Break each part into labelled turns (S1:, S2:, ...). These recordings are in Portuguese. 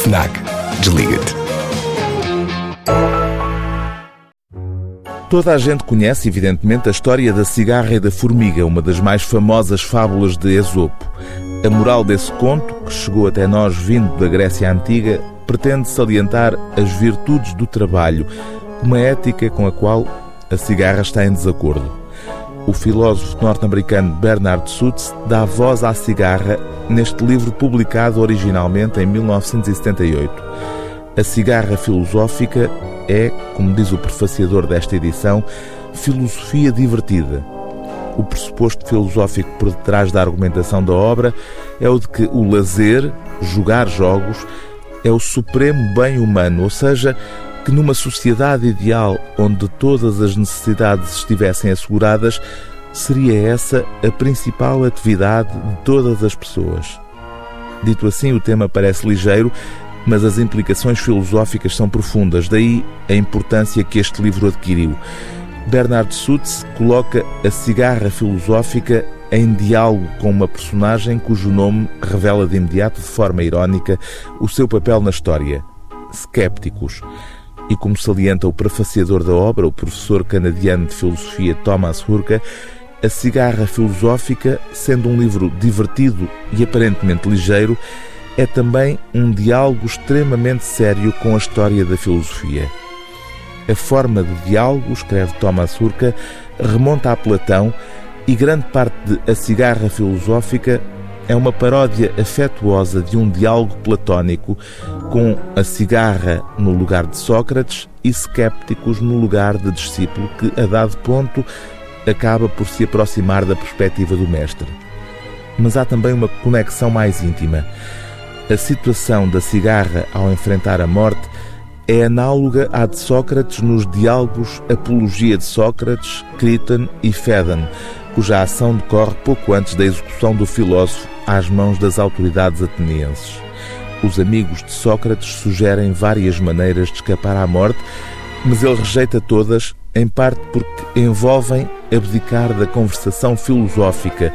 S1: FNAC. Desliga-te.
S2: Toda a gente conhece, evidentemente, a história da cigarra e da formiga, uma das mais famosas fábulas de Esopo. A moral desse conto, que chegou até nós vindo da Grécia Antiga, pretende salientar as virtudes do trabalho, uma ética com a qual a cigarra está em desacordo. O filósofo norte-americano Bernard Suits dá voz à cigarra neste livro publicado originalmente em 1978. A cigarra filosófica é, como diz o prefaciador desta edição, filosofia divertida. O pressuposto filosófico por detrás da argumentação da obra é o de que o lazer, jogar jogos, é o supremo bem humano, ou seja, que numa sociedade ideal onde todas as necessidades estivessem asseguradas, seria essa a principal atividade de todas as pessoas. Dito assim, o tema parece ligeiro, mas as implicações filosóficas são profundas, daí a importância que este livro adquiriu. Bernard Suits coloca a cigarra filosófica em diálogo com uma personagem cujo nome revela de imediato, de forma irónica, o seu papel na história: Skepticus. E como salienta o prefaciador da obra, o professor canadiano de filosofia Thomas Hurka, a Cigarra Filosófica, sendo um livro divertido e aparentemente ligeiro, é também um diálogo extremamente sério com a história da filosofia. A forma de diálogo, escreve Thomas Hurka, remonta a Platão e grande parte de A Cigarra Filosófica é uma paródia afetuosa de um diálogo platónico com a cigarra no lugar de Sócrates e escépticos no lugar de discípulo que, a dado ponto, acaba por se aproximar da perspectiva do mestre. Mas há também uma conexão mais íntima. A situação da cigarra ao enfrentar a morte é análoga à de Sócrates nos diálogos Apologia de Sócrates, Criton e Fédon, cuja ação decorre pouco antes da execução do filósofo às mãos das autoridades atenienses. Os amigos de Sócrates sugerem várias maneiras de escapar à morte, mas ele rejeita todas, em parte porque envolvem abdicar da conversação filosófica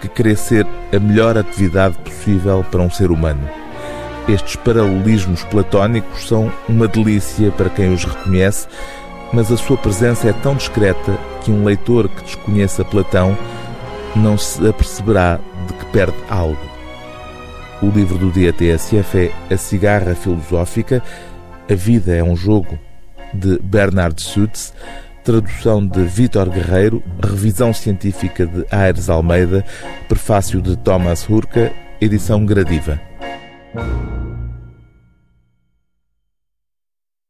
S2: que crê ser a melhor atividade possível para um ser humano. Estes paralelismos platónicos são uma delícia para quem os reconhece, mas a sua presença é tão discreta que um leitor que desconheça Platão não se aperceberá de que perde algo. O livro do dia TSF é A Cigarra Filosófica, A Vida é um Jogo, de Bernard Suits, tradução de Vítor Guerreiro, revisão científica de Aires Almeida, prefácio de Thomas Hurka, edição gradiva.